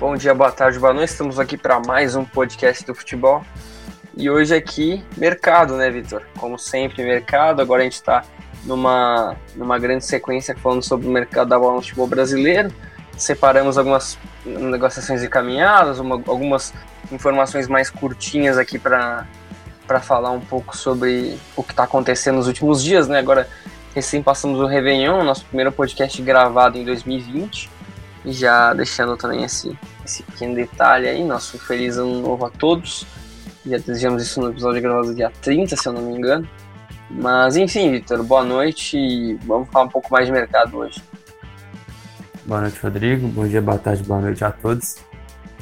Bom dia, boa tarde, boa noite. Estamos aqui para mais um podcast do futebol. E hoje aqui, mercado, né, Vitor? Como sempre, mercado. Agora a gente está numa, numa grande sequência falando sobre o mercado da bola no futebol brasileiro. Separamos algumas negociações encaminhadas, uma, algumas informações mais curtinhas aqui para falar um pouco sobre o que está acontecendo nos últimos dias, né? Agora, recém passamos o Réveillon, nosso primeiro podcast gravado em 2020. Já deixando também esse, esse pequeno detalhe aí, nosso feliz ano novo a todos. Já desejamos isso no episódio gravado dia 30, se eu não me engano. Mas enfim, Vitor, boa noite e vamos falar um pouco mais de mercado hoje. Boa noite, Rodrigo. Bom dia, boa tarde, boa noite a todos.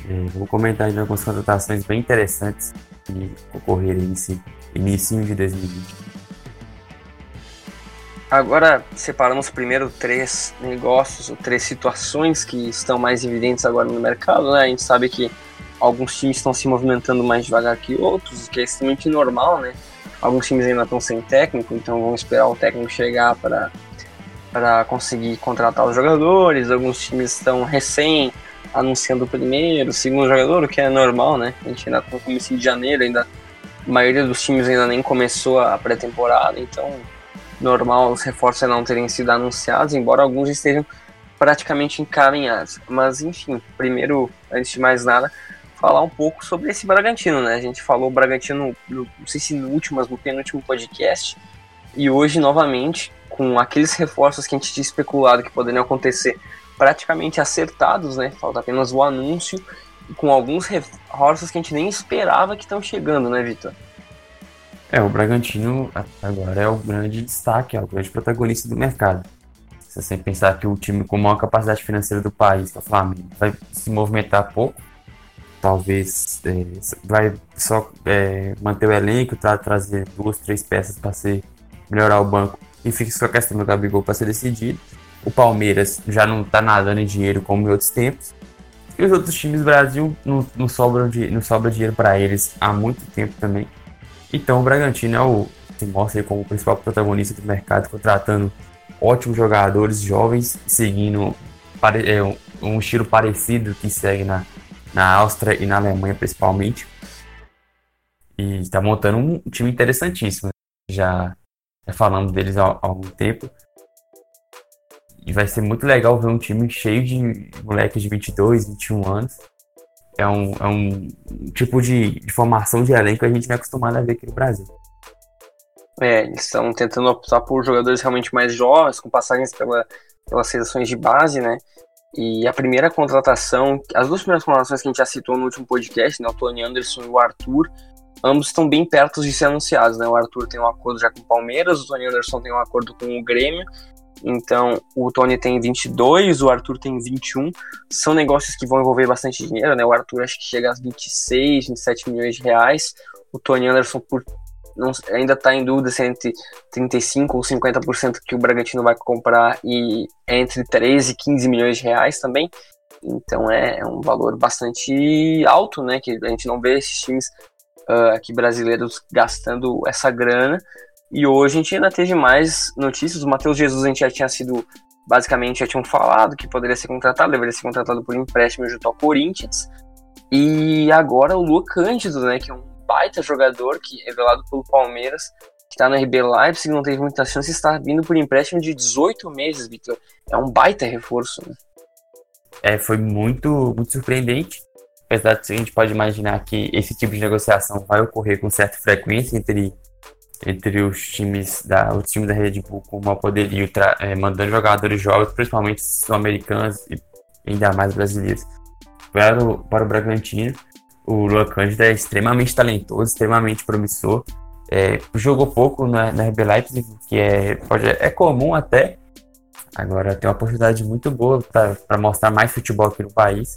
É, vou comentar algumas contratações bem interessantes que ocorreram nesse início de 2020. Agora separamos primeiro três negócios, ou três situações que estão mais evidentes agora no mercado, né? A gente sabe que alguns times estão se movimentando mais devagar que outros, o que é extremamente normal, né? Alguns times ainda estão sem técnico, então vão esperar o técnico chegar para para conseguir contratar os jogadores. Alguns times estão recém anunciando o primeiro, o segundo jogador, o que é normal, né? A gente ainda está no começo de janeiro, ainda a maioria dos times ainda nem começou a pré-temporada, então normal os reforços não terem sido anunciados, embora alguns estejam praticamente encaminhados. Mas enfim, primeiro, antes de mais nada, falar um pouco sobre esse Bragantino, né? A gente falou Bragantino, no, não sei se no último, mas no penúltimo podcast, e hoje novamente, com aqueles reforços que a gente tinha especulado que poderiam acontecer praticamente acertados, né? Falta apenas o anúncio, com alguns reforços que a gente nem esperava que estão chegando, né, Vitor? É, o Bragantino agora é o grande destaque, é o grande protagonista do mercado. Se você pensar que o time com maior capacidade financeira do país, o Flamengo, vai se movimentar pouco, talvez é, vai só é, manter o elenco, tá, trazer duas, três peças para melhorar o banco e fica só a questão do Gabigol para ser decidido. O Palmeiras já não está nadando em dinheiro como em outros tempos. E os outros times do Brasil não, não, sobram de, não sobra dinheiro para eles há muito tempo também. Então o Bragantino é o, se mostra como o principal protagonista do mercado, contratando ótimos jogadores jovens, seguindo é, um, um estilo parecido que segue na, na Áustria e na Alemanha principalmente. E está montando um time interessantíssimo. Já, já falamos deles há, há algum tempo. E vai ser muito legal ver um time cheio de moleques de 22, 21 anos é um, é um tipo de, de formação de elenco que a gente não é acostumado a ver aqui no Brasil. É, eles estão tentando optar por jogadores realmente mais jovens, com passagens pela, pelas seleções de base, né? E a primeira contratação, as duas primeiras contratações que a gente já citou no último podcast, né, o Tony Anderson e o Arthur, ambos estão bem perto de ser anunciados, né? O Arthur tem um acordo já com o Palmeiras, o Tony Anderson tem um acordo com o Grêmio, então, o Tony tem 22, o Arthur tem 21. São negócios que vão envolver bastante dinheiro, né? O Arthur acho que chega a 26, 27 milhões de reais. O Tony Anderson por, não, ainda está em dúvida se é entre 35 ou 50% que o Bragantino vai comprar e é entre 13 e 15 milhões de reais também. Então é, é um valor bastante alto, né? Que a gente não vê esses times uh, aqui brasileiros gastando essa grana. E hoje a gente ainda teve mais notícias. O Matheus Jesus a gente já tinha sido, basicamente, já tinham falado que poderia ser contratado, deveria ser contratado por empréstimo junto ao Corinthians. E agora o Lua Cândido, né, que é um baita jogador, que revelado pelo Palmeiras, que está no RB Leipzig, não teve muita chance, está vindo por empréstimo de 18 meses, Vitor. É um baita reforço, né? É, foi muito, muito surpreendente. Apesar de a gente pode imaginar que esse tipo de negociação vai ocorrer com certa frequência entre entre os times da, o time da Red Bull com o poderio, é, mandando jogadores jovens, principalmente sul-americanos e ainda mais brasileiros, para o, para o Bragantino. O Luan Cândido é extremamente talentoso, extremamente promissor. É, jogou pouco na, na RB Leipzig, que é, pode, é comum até. Agora tem uma oportunidade muito boa para mostrar mais futebol aqui no país.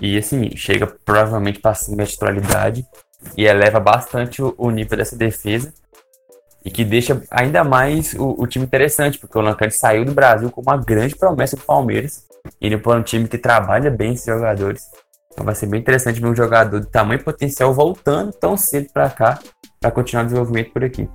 E assim, chega provavelmente para cima da titularidade e eleva bastante o, o nível dessa defesa e que deixa ainda mais o, o time interessante, porque o Lancante saiu do Brasil com uma grande promessa do Palmeiras, indo para um time que trabalha bem esses jogadores. Então vai ser bem interessante ver um jogador de tamanho potencial voltando tão cedo para cá, para continuar o desenvolvimento por aqui.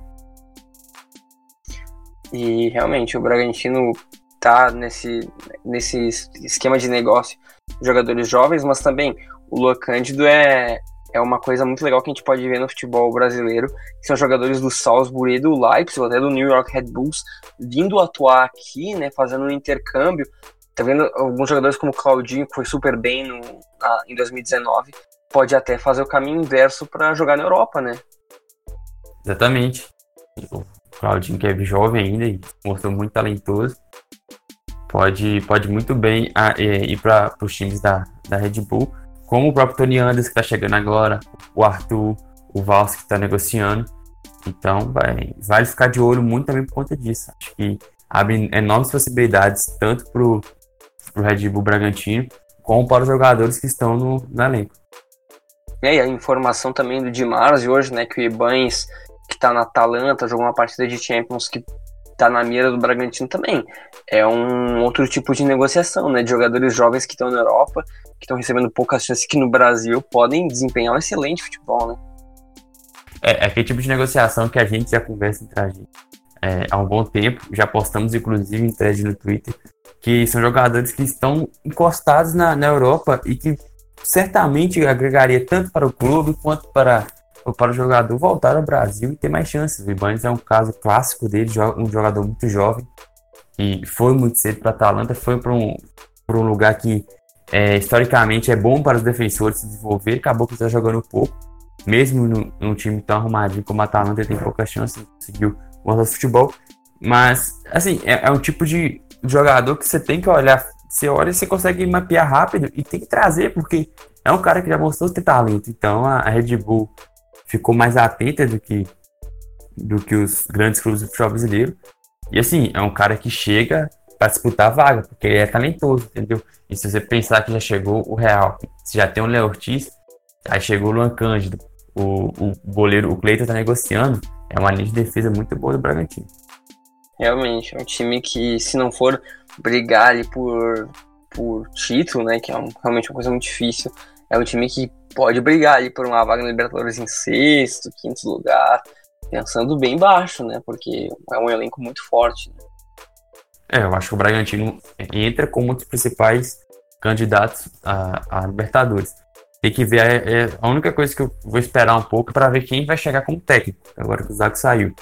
E realmente o Bragantino tá nesse, nesse esquema de negócio jogadores jovens, mas também o Luan Cândido é, é uma coisa muito legal que a gente pode ver no futebol brasileiro, são jogadores do Salzburg e do Leipzig, até do New York Red Bulls, vindo atuar aqui, né, fazendo um intercâmbio. Tá vendo alguns jogadores como Claudinho, que foi super bem no, na, em 2019, pode até fazer o caminho inverso para jogar na Europa, né? Exatamente. O Claudinho, que é jovem ainda e mostrou muito talentoso, pode, pode muito bem ah, é, ir para os times da, da Red Bull como o próprio Tony Anderson que está chegando agora, o Arthur, o Vals que está negociando. Então vai, ficar de olho muito também por conta disso. Acho que abre enormes possibilidades tanto para o Red Bull Bragantino como para os jogadores que estão no, no elenco. É, e a informação também do Dimars hoje, né, que o Ibanes, que está na Atalanta, jogou uma partida de Champions que está na mira do Bragantino também. É um outro tipo de negociação, né, de jogadores jovens que estão na Europa que estão recebendo poucas chances que no Brasil podem desempenhar um excelente futebol, né? É, é aquele tipo de negociação que a gente já conversa entre a gente é, há um bom tempo, já postamos inclusive em thread no Twitter, que são jogadores que estão encostados na, na Europa e que certamente agregaria tanto para o clube quanto para, para o jogador voltar ao Brasil e ter mais chances. O Ibanez é um caso clássico dele, um jogador muito jovem, e foi muito cedo para a Atalanta, foi para um, um lugar que é, historicamente é bom para os defensores se desenvolver, acabou que está jogando pouco, mesmo num, time tão arrumadinho como a Atalanta, tem pouca chance, conseguiu mostrar futebol, mas, assim, é, é, um tipo de jogador que você tem que olhar, você olha e você consegue mapear rápido e tem que trazer, porque é um cara que já mostrou ter talento, então a Red Bull ficou mais atenta do que, do que os grandes clubes do futebol brasileiro, e assim, é um cara que chega para disputar a vaga, porque ele é talentoso, entendeu? E se você pensar que já chegou o Real, você já tem o Léo Ortiz, aí chegou o Luan Cândido, o, o goleiro, o Cleiton tá negociando, é uma linha de defesa muito boa do Bragantino. Realmente, é um time que, se não for brigar ali por, por título, né, que é um, realmente uma coisa muito difícil, é um time que pode brigar ali por uma vaga na Libertadores em sexto, quinto lugar, pensando bem baixo, né, porque é um elenco muito forte. Né? É, eu acho que o Bragantino entra como um dos principais candidatos a, a Libertadores. Tem que ver, é, é, a única coisa que eu vou esperar um pouco para ver quem vai chegar como técnico, agora que o Zago saiu.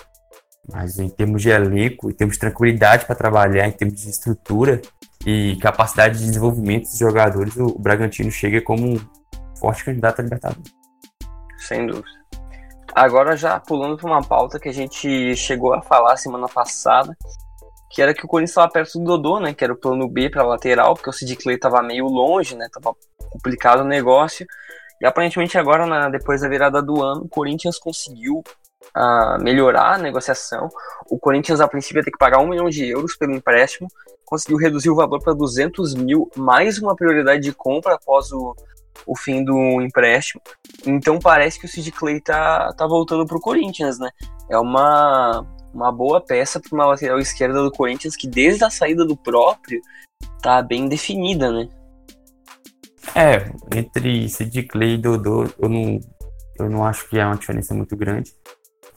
Mas em termos de elenco, em termos de tranquilidade para trabalhar, em termos de estrutura e capacidade de desenvolvimento dos jogadores, o, Bragantino chega como forte candidato a Libertadores. Sem dúvida. Agora já pulando para uma pauta que a gente chegou a falar semana passada, que era que o Corinthians estava perto do Dodô, né? Que era o plano B para lateral, porque o Sid Clay estava meio longe, né? Tava complicado o negócio. E aparentemente agora, na, depois da virada do ano, o Corinthians conseguiu uh, melhorar a negociação. O Corinthians, a princípio, ia ter que pagar um milhão de euros pelo empréstimo, conseguiu reduzir o valor para 200 mil, mais uma prioridade de compra após o, o fim do empréstimo. Então parece que o Sid Clay tá, tá voltando pro Corinthians, né? É uma, uma boa peça para uma lateral esquerda do Corinthians que desde a saída do próprio tá bem definida, né? É, entre Sid Clay e Dodô, eu não, eu não acho que é uma diferença muito grande.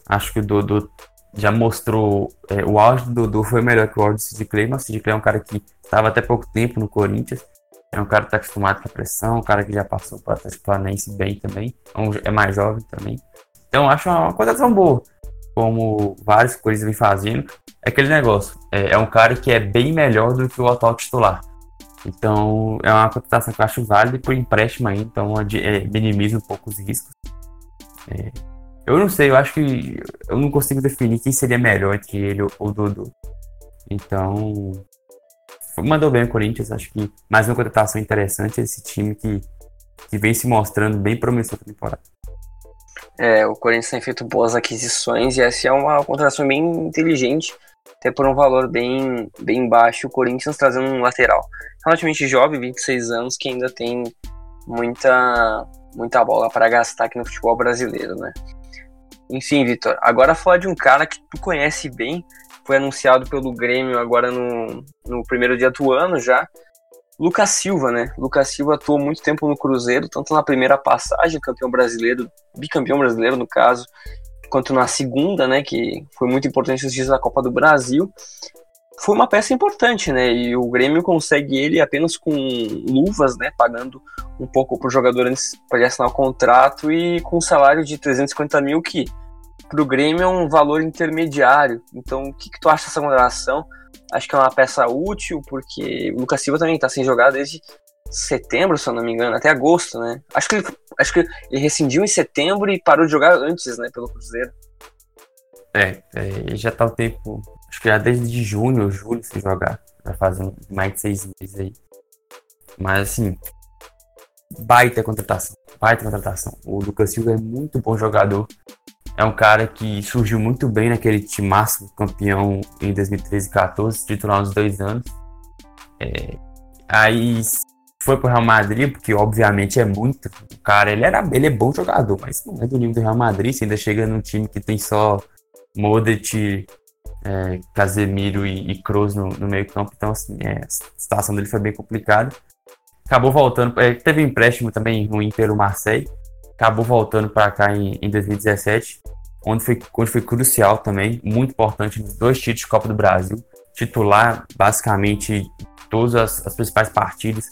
Acho que o Dodô já mostrou. É, o auge do Dodô foi melhor que o auge do Sid Clay, mas o Sid Clay é um cara que estava até pouco tempo no Corinthians. É um cara que está acostumado com a pressão, um cara que já passou para o Paranaense bem também. É, é mais jovem também. Então acho uma coisa tão boa como vários coisas vem fazendo, é aquele negócio. É, é, um cara que é bem melhor do que o atual titular. Então, é uma contratação que eu acho válida por empréstimo aí, então é, minimiza um pouco os riscos. É, eu não sei, eu acho que eu não consigo definir quem seria melhor entre ele ou o Dudu. Então, mandou bem o Corinthians, acho que mais uma contratação interessante esse time que, que vem se mostrando bem promissor na temporada. É, o Corinthians tem feito boas aquisições e essa é uma contratação bem inteligente, até por um valor bem, bem baixo. O Corinthians trazendo um lateral relativamente jovem, 26 anos, que ainda tem muita, muita bola para gastar aqui no futebol brasileiro, né? Enfim, Vitor, agora falar de um cara que tu conhece bem, foi anunciado pelo Grêmio agora no, no primeiro dia do ano já, Lucas Silva, né? Lucas Silva atuou muito tempo no Cruzeiro, tanto na primeira passagem, campeão brasileiro, bicampeão brasileiro no caso, quanto na segunda, né? Que foi muito importante os dias da Copa do Brasil. foi uma peça importante, né? E o Grêmio consegue ele apenas com luvas, né? Pagando um pouco para o jogador antes para assinar o contrato e com um salário de 350 mil que para o Grêmio é um valor intermediário. Então, o que, que tu acha dessa contratação? Acho que é uma peça útil, porque o Lucas Silva também está sem jogar desde setembro, se eu não me engano, até agosto, né? Acho que ele, acho que ele rescindiu em setembro e parou de jogar antes, né, pelo Cruzeiro. É, é já tá o tempo, acho que já desde junho julho sem jogar, já fazem mais de seis meses aí. Mas assim, baita contratação, baita contratação. O Lucas Silva é muito bom jogador, é um cara que surgiu muito bem naquele time máximo campeão em 2013 e 14, titular uns dois anos. É, aí foi pro Real Madrid, porque obviamente é muito. O cara, ele, era, ele é bom jogador, mas não é do nível do Real Madrid. Você ainda chega num time que tem só Modric, é, Casemiro e, e Kroos no, no meio-campo. Então, assim, é, a situação dele foi bem complicada. Acabou voltando. É, teve um empréstimo também ruim pelo Marseille. Acabou voltando para cá em, em 2017, onde foi, onde foi crucial também, muito importante nos dois títulos de Copa do Brasil. Titular basicamente todas as, as principais partidas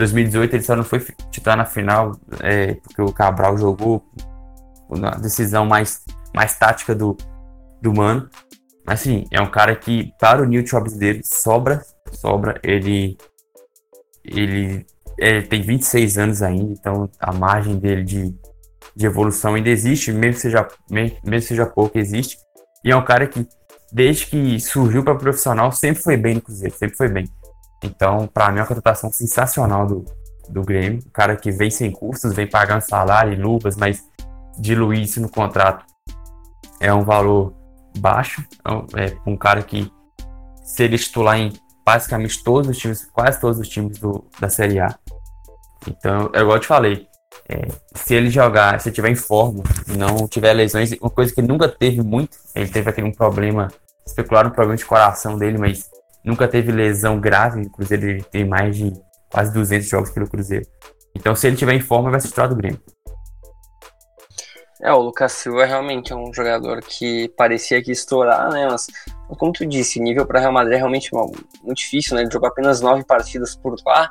2018 ele só não foi titular na final é, porque o Cabral jogou na decisão mais, mais tática do, do Mano. Mas assim, é um cara que para o Newton dele sobra, sobra. Ele, ele, ele tem 26 anos ainda, então a margem dele de, de evolução ainda existe, mesmo seja, mesmo seja pouco, existe. E é um cara que, desde que surgiu para profissional, sempre foi bem no Cruzeiro, sempre foi bem. Então, para mim, é uma contratação sensacional do, do Grêmio. O cara que vem sem custos, vem pagando salário e luvas, mas diluir isso no contrato é um valor baixo. É, é um cara que seria titular em basicamente todos os times, quase todos os times do, da Série A. Então, é igual eu te falei, é, se ele jogar, se tiver em forma, não tiver lesões, uma coisa que ele nunca teve muito, ele teve aquele um problema, especular um problema de coração dele, mas nunca teve lesão grave. O Cruzeiro ele tem mais de quase 200 jogos pelo Cruzeiro. Então, se ele tiver em forma, vai ser titular do Grêmio. É, o Lucas Silva realmente é um jogador que parecia que estourar, né? Mas, como tu disse, nível para Real Madrid é realmente muito difícil, né? Ele jogou apenas nove partidas por lá,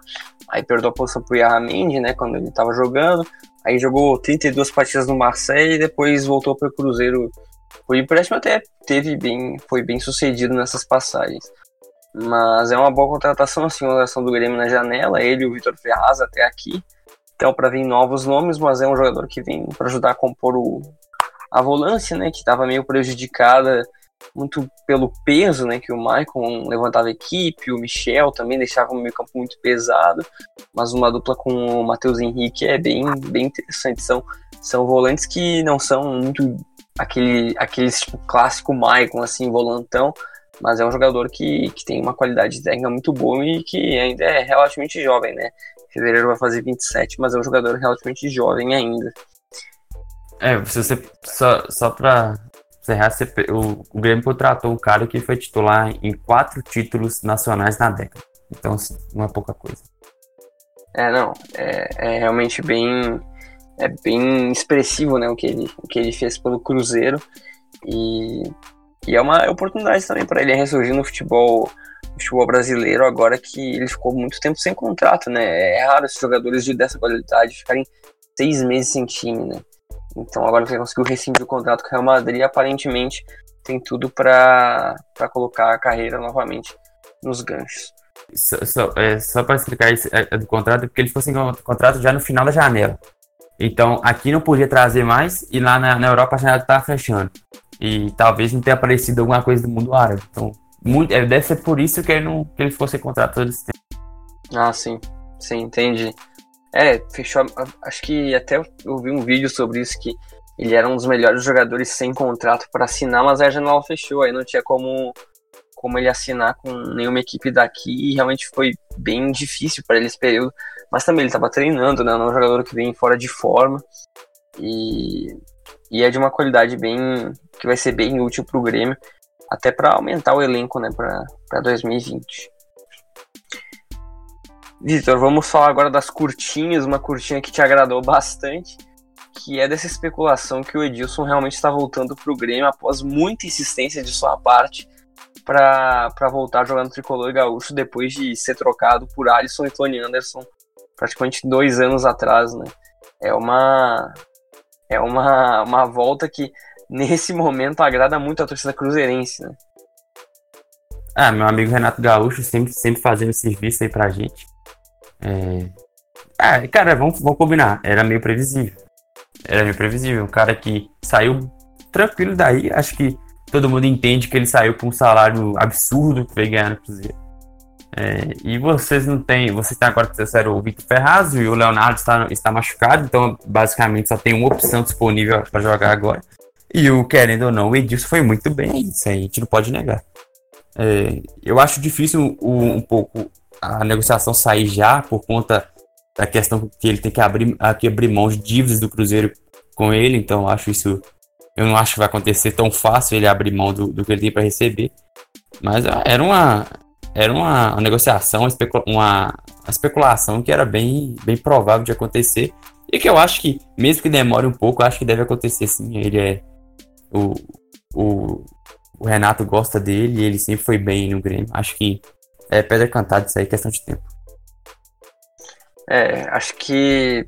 aí perdeu a posição pro Yarramendi, né? Quando ele estava jogando, aí jogou 32 partidas no Marseille e depois voltou para o Cruzeiro. O empréstimo até teve bem, foi bem sucedido nessas passagens. Mas é uma boa contratação, assim, a contratação do Grêmio na janela, ele e o Vitor Ferraz até aqui. Então, para vir novos nomes, mas é um jogador que vem para ajudar a compor o, a volância, né, que estava meio prejudicada muito pelo peso, né, que o Maicon levantava a equipe, o Michel também deixava o meio campo muito pesado, mas uma dupla com o Matheus Henrique é bem, bem interessante. São, são volantes que não são muito aquele, aquele tipo, clássico Maicon, assim, volantão, mas é um jogador que, que tem uma qualidade técnica muito boa e que ainda é relativamente jovem, né? Fevereiro vai fazer 27, mas é um jogador relativamente jovem ainda. É, se você só, só pra o, o Grêmio contratou um cara que foi titular em quatro títulos nacionais na década. Então, assim, não é pouca coisa. É, não, é, é realmente bem é bem expressivo, né, o que ele, o que ele fez pelo Cruzeiro e e é uma oportunidade também para ele ressurgir no futebol, no futebol brasileiro agora que ele ficou muito tempo sem contrato, né? É raro esses jogadores de dessa qualidade ficarem seis meses sem time, né? Então agora que ele conseguiu rescindir o contrato com o Real Madrid, aparentemente tem tudo para colocar a carreira novamente nos ganchos. Só, só, é, só para explicar isso é, é do contrato, porque ele ficou sem contrato já no final da janela. Então aqui não podia trazer mais e lá na, na Europa a janela estava fechando. E talvez não tenha aparecido alguma coisa do mundo árabe. Então, muito, é, deve ser por isso que ele, não, que ele fosse contratado todo esse tempo. Ah, sim. Sim, entendi. É, fechou. Acho que até eu vi um vídeo sobre isso que ele era um dos melhores jogadores sem contrato para assinar, mas a janela fechou, aí não tinha como, como ele assinar com nenhuma equipe daqui e realmente foi bem difícil para ele esse período. Mas também ele estava treinando, né? Não é um jogador que vem fora de forma. E e é de uma qualidade bem que vai ser bem útil para o Grêmio, até para aumentar o elenco né, para 2020. Vitor, vamos falar agora das curtinhas, uma curtinha que te agradou bastante, que é dessa especulação que o Edilson realmente está voltando para o Grêmio após muita insistência de sua parte para voltar jogando tricolor gaúcho depois de ser trocado por Alisson e Tony Anderson praticamente dois anos atrás, né? É uma é uma, uma volta que nesse momento agrada muito a torcida cruzeirense, né? Ah, meu amigo Renato Gaúcho sempre, sempre fazendo serviço aí pra gente. É... Ah, cara, vamos, vamos combinar. Era meio previsível. Era meio previsível. Um cara que saiu tranquilo daí. Acho que todo mundo entende que ele saiu com um salário absurdo que veio ganhar no Cruzeiro. É, e vocês não têm. Vocês têm agora que trouxeram o Vitor Ferraz e o Leonardo está, está machucado, então basicamente só tem uma opção disponível para jogar agora. E o querendo ou não, o Edilson foi muito bem, isso aí a gente não pode negar. É, eu acho difícil um pouco a negociação sair já por conta da questão que ele tem que abrir, aqui abrir mão de dívidas do Cruzeiro com ele, então acho isso eu não acho que vai acontecer tão fácil ele abrir mão do, do que ele tem para receber. Mas ah, era uma, era uma, uma negociação, uma, uma, especulação que era bem, bem provável de acontecer. E que eu acho que, mesmo que demore um pouco, acho que deve acontecer sim. Ele é. O, o, o Renato gosta dele ele sempre foi bem no Grêmio. Acho que é pedra cantada isso aí, questão de tempo. É, acho que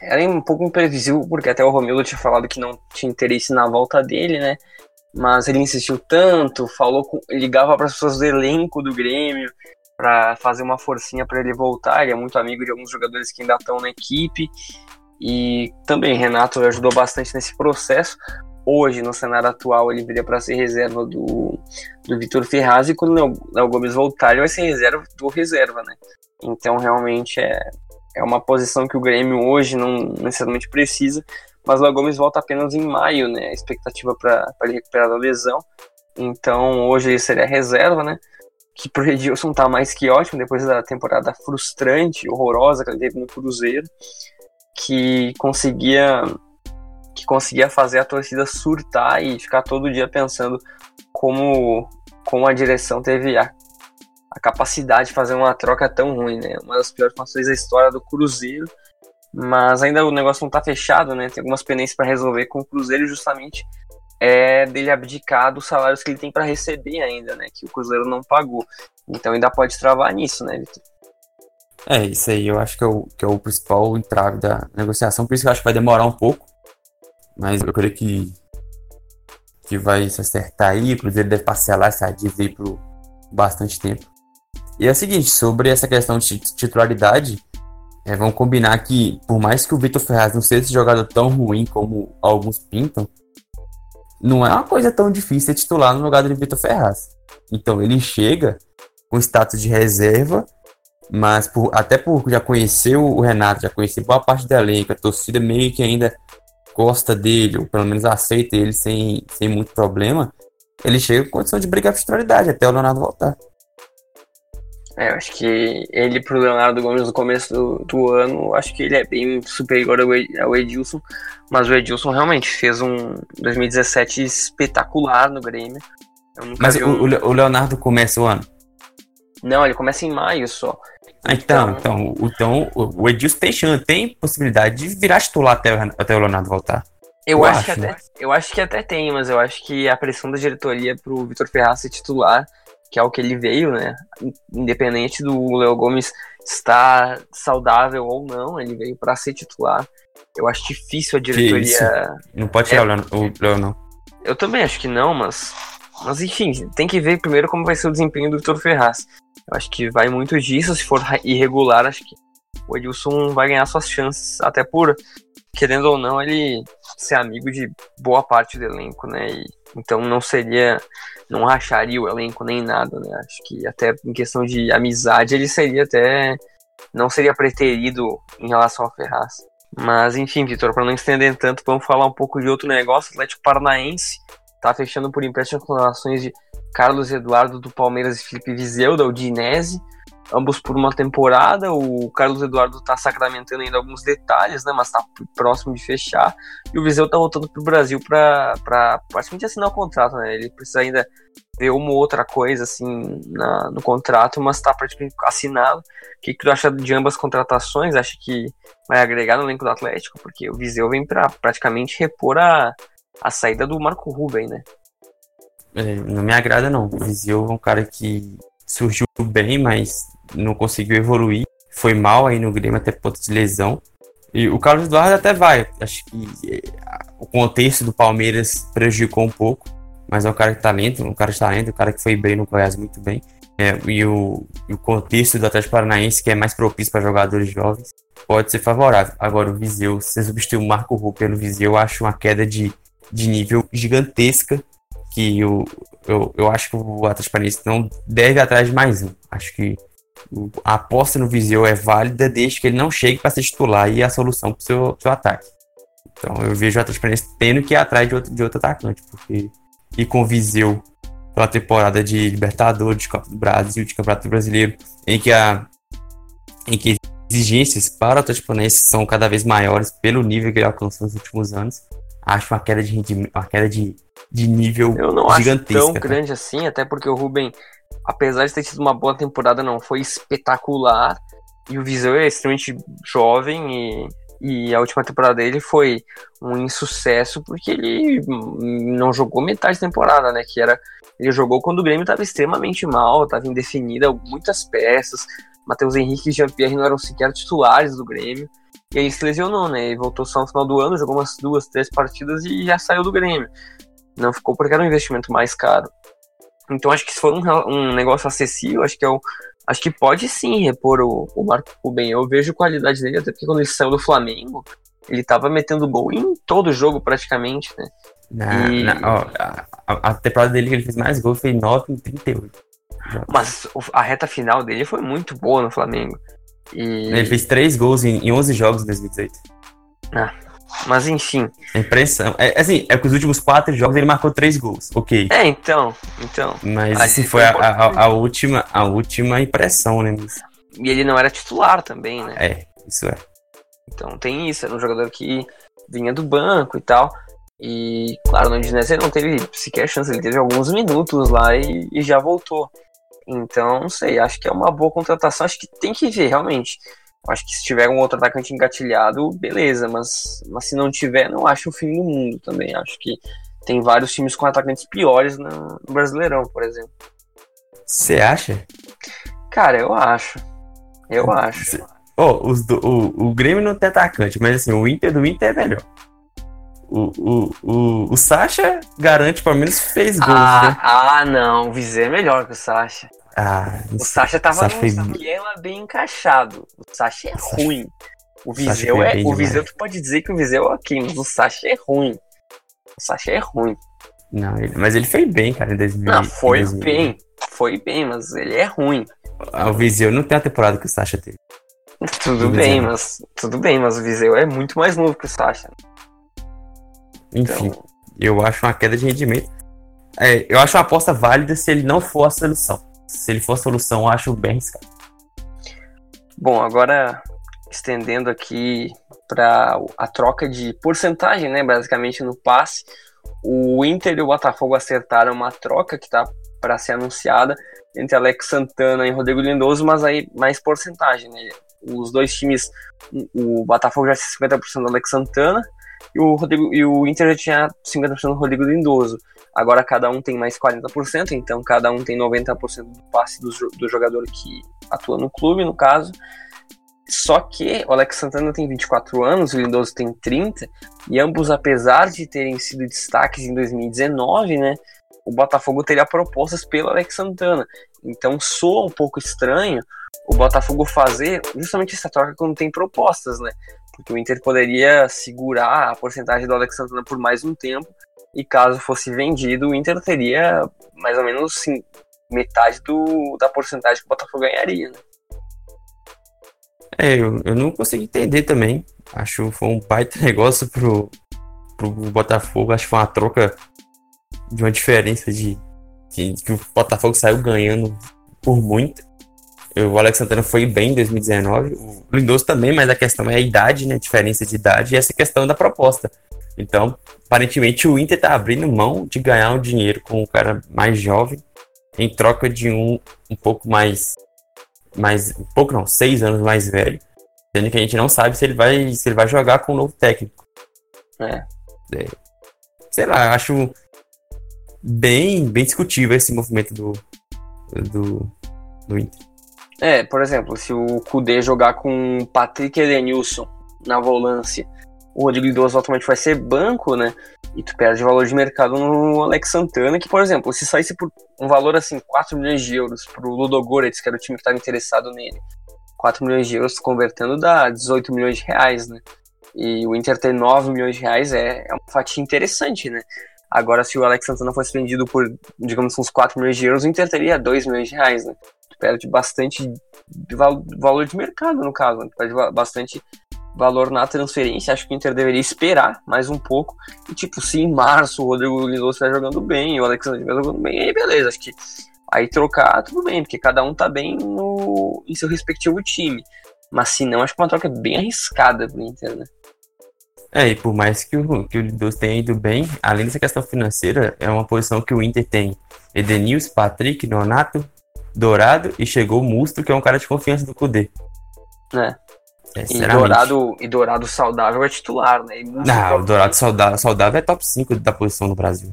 era um pouco imprevisível, porque até o Romildo tinha falado que não tinha interesse na volta dele, né? Mas ele insistiu tanto, falou com, ligava para as pessoas do elenco do Grêmio para fazer uma forcinha para ele voltar. Ele é muito amigo de alguns jogadores que ainda estão na equipe. E também Renato ajudou bastante nesse processo. Hoje, no cenário atual, ele viria para ser reserva do, do Vitor Ferraz. E quando o Léo Gomes voltar, ele vai ser reserva do reserva, né? Então, realmente, é, é uma posição que o Grêmio hoje não necessariamente precisa, mas o Gomes volta apenas em maio, né? A expectativa para ele recuperar da lesão. Então hoje ele seria reserva, né? Que pro Edilson tá mais que ótimo depois da temporada frustrante, horrorosa que ele teve no Cruzeiro, que conseguia que conseguia fazer a torcida surtar e ficar todo dia pensando como como a direção teve a a capacidade de fazer uma troca tão ruim, né? Uma das piores formações da história do Cruzeiro. Mas ainda o negócio não tá fechado, né? Tem algumas pendências para resolver com o Cruzeiro justamente é dele abdicar dos salários que ele tem para receber ainda, né? Que o Cruzeiro não pagou. Então ainda pode travar nisso, né, Vitor? É, isso aí eu acho que é, o, que é o principal entrave da negociação, por isso que eu acho que vai demorar um pouco. Mas eu creio que, que vai se acertar aí, o Cruzeiro deve parcelar essa dívida aí por bastante tempo. E é o seguinte, sobre essa questão de titularidade, é, vamos combinar que, por mais que o Vitor Ferraz não seja esse jogador tão ruim como alguns pintam, não é uma coisa tão difícil ser titular no lugar do Vitor Ferraz. Então ele chega com status de reserva, mas por, até por já conhecer o Renato, já conhecer boa parte da elenco, a torcida meio que ainda gosta dele, ou pelo menos aceita ele sem, sem muito problema, ele chega com condição de brigar por titularidade até o Leonardo voltar. É, eu acho que ele pro Leonardo Gomes no começo do, do ano, acho que ele é bem superior ao Edilson, mas o Edilson realmente fez um 2017 espetacular no Grêmio. Mas o, um... o Leonardo começa o ano? Não, ele começa em maio só. Então, então, então, o Edilson tem chance, tem possibilidade de virar titular até, até o Leonardo voltar. Eu, eu acho, acho, que até, eu acho que até tem, mas eu acho que a pressão da diretoria pro Vitor Ferraz ser titular que é o que ele veio, né? Independente do Léo Gomes estar saudável ou não, ele veio para ser titular. Eu acho difícil a diretoria. Não pode tirar é, o Léo, não. Eu também acho que não, mas. Mas enfim, tem que ver primeiro como vai ser o desempenho do Vitor Ferraz. Eu acho que vai muito disso. Se for irregular, acho que o Edilson vai ganhar suas chances. Até por, querendo ou não, ele ser amigo de boa parte do elenco, né? E, então não seria não racharia o elenco nem nada, né? Acho que até em questão de amizade ele seria até não seria preterido em relação ao Ferraz. Mas enfim, Vitor, para não estender tanto, vamos falar um pouco de outro negócio. Atlético Paranaense tá fechando por empréstimo com relações de Carlos Eduardo do Palmeiras e Felipe Vizeu da Udinese ambos por uma temporada. O Carlos Eduardo está sacramentando ainda alguns detalhes, né? Mas está próximo de fechar. E o Viseu está voltando para o Brasil para praticamente assinar o contrato, né? Ele precisa ainda ver uma ou outra coisa assim na, no contrato, mas está praticamente assinado. O que, que tu acha de ambas contratações? Acha que vai agregar no elenco do Atlético? Porque o Viseu vem para praticamente repor a, a saída do Marco Ruben, né? é, não me agrada não. O Viseu é um cara que surgiu bem, mas não conseguiu evoluir. Foi mal aí no Grêmio até ponto de lesão. E o Carlos Eduardo até vai. Acho que é, o contexto do Palmeiras prejudicou um pouco. Mas é um cara de talento, um cara de talento, um cara que foi bem no Goiás muito bem. É, e, o, e o contexto do Atlético Paranaense, que é mais propício para jogadores jovens, pode ser favorável. Agora, o Viseu, se você substituir o Marco Rô pelo Viseu, eu acho uma queda de, de nível gigantesca. Que eu, eu, eu acho que o Atlético Paranaense não deve atrás de mais um. Acho que a aposta no Viseu é válida desde que ele não chegue para ser titular e a solução para o seu, seu ataque. Então eu vejo o Atlético Paranaense tendo que ir atrás de outro, de outro atacante, porque ir com o Viseu pela temporada de Libertadores, de Copa do Brasil, de Campeonato Brasileiro, em que a em que exigências para o Atlético Paranaense são cada vez maiores pelo nível que ele alcançou nos últimos anos. Acho uma queda de rendimento, uma queda de, de nível Eu não gigantesca. acho tão grande assim, até porque o Ruben, apesar de ter tido uma boa temporada, não foi espetacular. E o Viseu é extremamente jovem e e a última temporada dele foi um insucesso porque ele não jogou metade da temporada, né? Que era. Ele jogou quando o Grêmio estava extremamente mal, estava indefinida muitas peças. Matheus Henrique e Jean-Pierre não eram sequer titulares do Grêmio. E aí se lesionou, né? E voltou só no final do ano, jogou umas duas, três partidas e já saiu do Grêmio. Não ficou porque era um investimento mais caro. Então acho que se for um, um negócio acessível, acho que é o, acho que pode sim repor o, o Marco Ruben. Eu vejo a qualidade dele, até porque quando ele saiu do Flamengo, ele tava metendo gol em todo jogo praticamente, né? Não, e... não, ó, a, a, temporada dele que ele fez mais gols foi 9 em 38. Mas a reta final dele foi muito boa no Flamengo. E... Ele fez 3 gols em, em 11 jogos em 2018. Ah, mas enfim. A impressão. É, assim, é que os últimos quatro jogos ele marcou três gols. Ok. É, então. então Mas assim foi a, a, a, última, a última impressão, né? E ele não era titular também, né? É, isso é. Então tem isso, era um jogador que vinha do banco e tal. E, claro, no Udinese ele não teve sequer chance, ele teve alguns minutos lá e, e já voltou. Então, não sei, acho que é uma boa contratação, acho que tem que ver, realmente. Acho que se tiver um outro atacante engatilhado, beleza, mas, mas se não tiver, não acho o fim do mundo também. Acho que tem vários times com atacantes piores no, Brasileirão, por exemplo. Você acha? Cara, eu acho. Eu acho. Cê... Oh, os do, o, o Grêmio não tem atacante, mas assim, o Inter do Inter é melhor. O, o, o, o Sacha garante, pelo menos, fez gols. Ah, né? ah não. O Vizé é melhor que o Sacha. Ah, o Sacha tava Sacha num esquema bem encaixado. O Sacha é Sacha... ruim. O Viseu é. O Viseu tu pode dizer que o Viseu é ok, mas o Sacha é ruim. O Sacha é ruim. Não, ele, mas ele foi bem, cara, em 2000. Não, foi 2000. bem. Foi bem, mas ele é ruim. Ah, o Viseu não tem a temporada que o Sacha teve. Tudo bem, mas. Tudo bem, mas o Viseu é muito mais novo que o Sacha. Enfim, então... eu acho uma queda de rendimento. É, eu acho uma aposta válida se ele não for a solução se ele for a solução, eu acho bem arriscado. Bom, agora estendendo aqui para a troca de porcentagem, né, basicamente no passe, o Inter e o Botafogo acertaram uma troca que está para ser anunciada entre Alex Santana e Rodrigo Lindoso, mas aí mais porcentagem, né? Os dois times, o Botafogo já tinha 50% do Alex Santana e o, Rodrigo, e o Inter já tinha 50% do Rodrigo Lindoso. Agora cada um tem mais 40%, então cada um tem 90% do passe do, do jogador que atua no clube, no caso. Só que o Alex Santana tem 24 anos, o Lindoso tem 30, e ambos, apesar de terem sido destaques em 2019, né, o Botafogo teria propostas pelo Alex Santana. Então soa um pouco estranho o Botafogo fazer justamente essa troca quando tem propostas, né? Porque o Inter poderia segurar a porcentagem do Alex Santana por mais um tempo e caso fosse vendido, o Inter teria mais ou menos sim, metade do, da porcentagem que o Botafogo ganharia. Né? É, eu, eu não consigo entender também. Acho que foi um baita negócio pro, pro Botafogo. Acho que foi uma troca de uma diferença de que o Botafogo saiu ganhando por muito. O Alex Santana foi bem em 2019, o Lindoso também, mas a questão é a idade, né? A diferença de idade e essa questão da proposta. Então, aparentemente, o Inter tá abrindo mão de ganhar um dinheiro com um cara mais jovem em troca de um um pouco mais. mais um pouco não, seis anos mais velho. Sendo que a gente não sabe se ele vai, se ele vai jogar com um novo técnico. É. é sei lá, acho. bem, bem discutível esse movimento do, do, do Inter. É, por exemplo, se o Kudê jogar com Patrick Edenilson na volância, o Rodrigo Lindoso automaticamente vai ser banco, né? E tu perde valor de mercado no Alex Santana, que, por exemplo, se saísse por um valor assim, 4 milhões de euros pro Ludogorets, que era o time que estava interessado nele, 4 milhões de euros convertendo dá 18 milhões de reais, né? E o Inter ter 9 milhões de reais é, é uma fatia interessante, né? Agora, se o Alex Santana fosse vendido por, digamos, uns 4 milhões de euros, o Inter teria 2 milhões de reais, né? Tu perde bastante valor de mercado, no caso, né? Tu perde bastante valor na transferência. Acho que o Inter deveria esperar mais um pouco. E, tipo, se em março o Rodrigo Lindoso estiver jogando bem, o Alexandre estiver jogando bem, aí beleza. Acho que aí trocar, tudo bem, porque cada um tá bem no, em seu respectivo time. Mas se não, acho que uma troca é bem arriscada pro Inter, né? É, e por mais que o, que o Lindoso tenha ido bem, além dessa questão financeira, é uma posição que o Inter tem Edenilson, Patrick, Nonato, Dourado e chegou o Musto, que é um cara de confiança do Cudê. É. É, e, Dourado, e Dourado saudável é titular, né? não, o Dourado saudável, saudável é top 5 da posição no Brasil.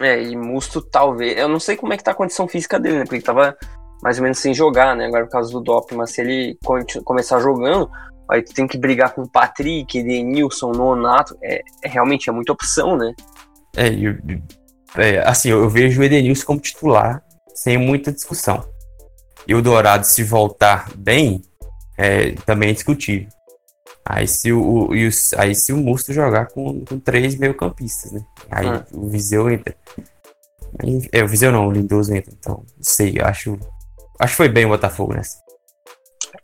É, e Musto talvez. Eu não sei como é que tá a condição física dele, né? Porque ele tava mais ou menos sem jogar, né? Agora por causa do doping, mas se ele começar jogando, aí tu tem que brigar com o Patrick, Denilson, Nonato. É, é realmente é muita opção, né? É, eu, é assim, eu vejo o Edenilson como titular, sem muita discussão. E o Dourado, se voltar bem, é, também é discutível. Aí se o, o, aí se o Musto jogar com, com três meio campistas, né? Aí ah. o Viseu entra. Aí, é, o Viseu não, o Lindoso entra. Então, não sei, acho. Acho que foi bem o Botafogo nessa.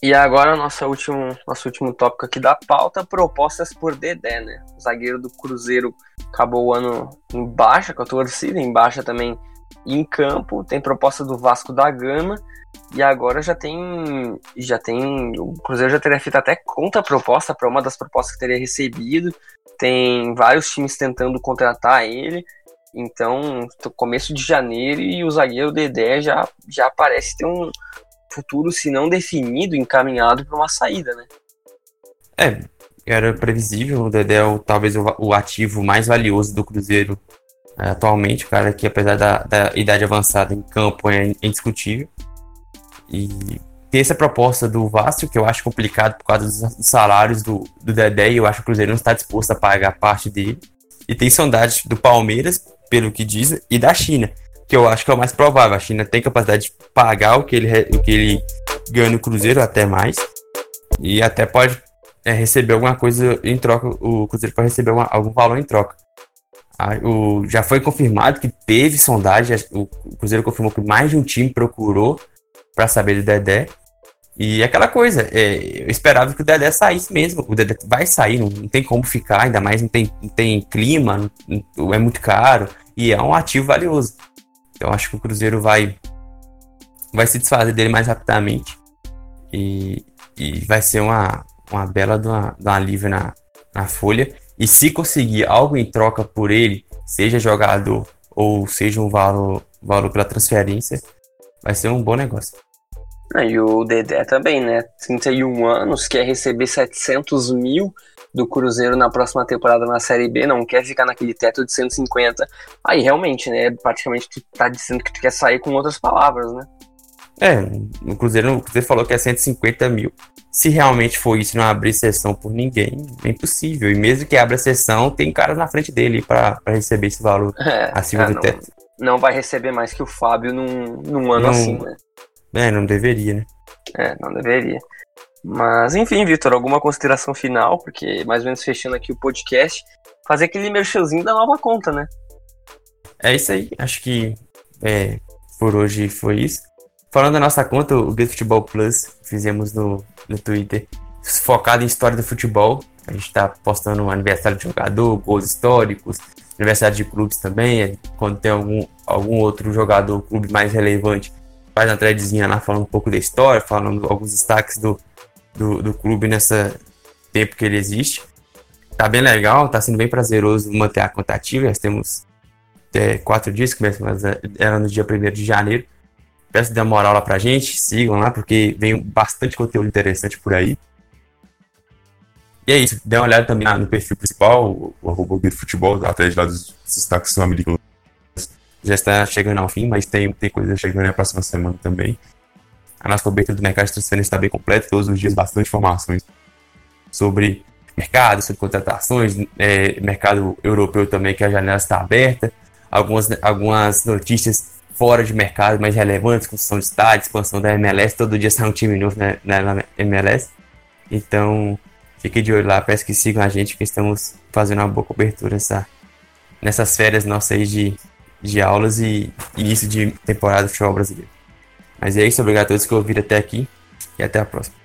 E agora nosso último, nosso último tópico aqui da pauta, propostas por Dedé, né? O zagueiro do Cruzeiro acabou o ano em baixa com a torcida, em baixa também em campo, tem proposta do Vasco da Gama e agora já tem. Já tem. O Cruzeiro já teria feito até conta proposta para uma das propostas que teria recebido. Tem vários times tentando contratar ele. Então, começo de janeiro e o zagueiro Dedé já, já parece ter um futuro, se não definido, encaminhado para uma saída, né? É, era previsível. O Dedé é o, talvez o, o ativo mais valioso do Cruzeiro é, atualmente. O cara que, apesar da, da idade avançada em campo, é indiscutível. E ter essa proposta do Vasco, que eu acho complicado por causa dos salários do, do Dedé, e eu acho que o Cruzeiro não está disposto a pagar parte dele. E tem sondagem do Palmeiras, pelo que dizem, e da China, que eu acho que é o mais provável. A China tem capacidade de pagar o que ele, o que ele ganha no Cruzeiro, até mais. E até pode é, receber alguma coisa em troca. O Cruzeiro pode receber uma, algum valor em troca. o, já foi confirmado que teve sondagem. O Cruzeiro confirmou que mais de um time procurou para saber do Dedé. E aquela coisa, é, eu esperava que o Dedé saísse mesmo. O Dedé vai sair, não, não tem como ficar, ainda mais não tem, não tem clima, não, é muito caro e é um ativo valioso. Então acho que o Cruzeiro vai vai se desfazer dele mais rapidamente e, e vai ser uma, uma bela de uma, de uma alívio na, na folha. E se conseguir algo em troca por ele, seja jogador ou seja um valor, valor pela transferência, vai ser um bom negócio. E o Dedé também, né? 31 anos, quer receber 700 mil do Cruzeiro na próxima temporada na Série B, não quer ficar naquele teto de 150. Aí realmente, né? Praticamente tu tá dizendo que tu quer sair com outras palavras, né? É, o Cruzeiro, o Cruzeiro falou que é 150 mil. Se realmente for isso, não abrir sessão por ninguém, é impossível. E mesmo que abra sessão, tem cara na frente dele para receber esse valor é, acima é, do não, teto. Não vai receber mais que o Fábio num, num ano não, assim, né? É, não deveria, né? É, não deveria. Mas, enfim, Vitor, alguma consideração final? Porque, mais ou menos fechando aqui o podcast, fazer aquele merchanzinho da nova conta, né? É isso aí. Acho que é, por hoje foi isso. Falando da nossa conta, o Get Futebol Plus, fizemos no, no Twitter, focado em história do futebol. A gente está postando aniversário de jogador, gols históricos, aniversário de clubes também. Quando tem algum, algum outro jogador, clube mais relevante, faz uma threadzinha lá falando um pouco da história, falando alguns destaques do, do, do clube nessa tempo que ele existe. Tá bem legal, tá sendo bem prazeroso manter a conta ativa. Nós temos é, quatro dias, começa, é, era no dia 1 de janeiro. Peço dar moral lá pra gente, sigam lá, porque vem bastante conteúdo interessante por aí. E é isso, dê uma olhada também no perfil principal, o arroba Futebol, atrás lá dos destaques sul-americanos já está chegando ao fim, mas tem, tem coisa chegando na próxima semana também. A nossa cobertura do mercado de transferência está bem completa, todos os dias bastante informações sobre mercado, sobre contratações, é, mercado europeu também, que a janela está aberta, algumas, algumas notícias fora de mercado mais relevantes, construção de estádio, expansão da MLS, todo dia sai um time novo na, na MLS. Então, fique de olho lá, peço que sigam a gente, que estamos fazendo uma boa cobertura nessa, nessas férias nossas aí de, de aulas e início de temporada do futebol brasileiro. Mas é isso, obrigado a todos que ouviram até aqui e até a próxima.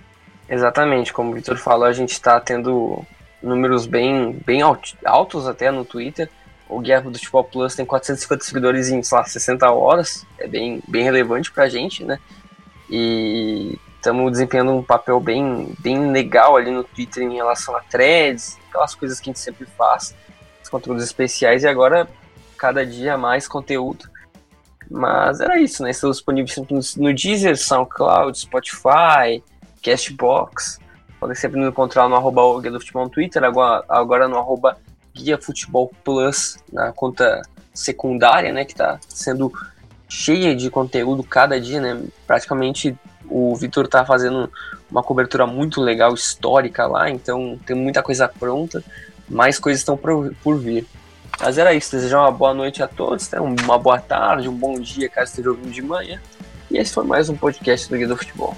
Exatamente, como o Vitor falou, a gente está tendo números bem, bem altos até no Twitter. O Guerra do Futebol Plus tem 450 seguidores em, sei lá, 60 horas. É bem, bem relevante pra gente, né? E estamos desempenhando um papel bem, bem legal ali no Twitter em relação a threads, aquelas coisas que a gente sempre faz, os conteúdos especiais, e agora cada dia mais conteúdo. Mas era isso, né? Estamos disponíveis no Deezer, SoundCloud, Spotify, Castbox. Podem sempre nos encontrar no arroba Guia do Futebol no Twitter, agora, agora no arroba Guia Futebol Plus, na conta secundária, né? Que está sendo cheia de conteúdo cada dia, né? Praticamente o Vitor tá fazendo uma cobertura muito legal, histórica lá, então tem muita coisa pronta, mais coisas estão por vir. Mas era isso, desejar uma boa noite a todos, né? uma boa tarde, um bom dia, caso esteja ouvindo de manhã. E esse foi mais um podcast do Guia do Futebol.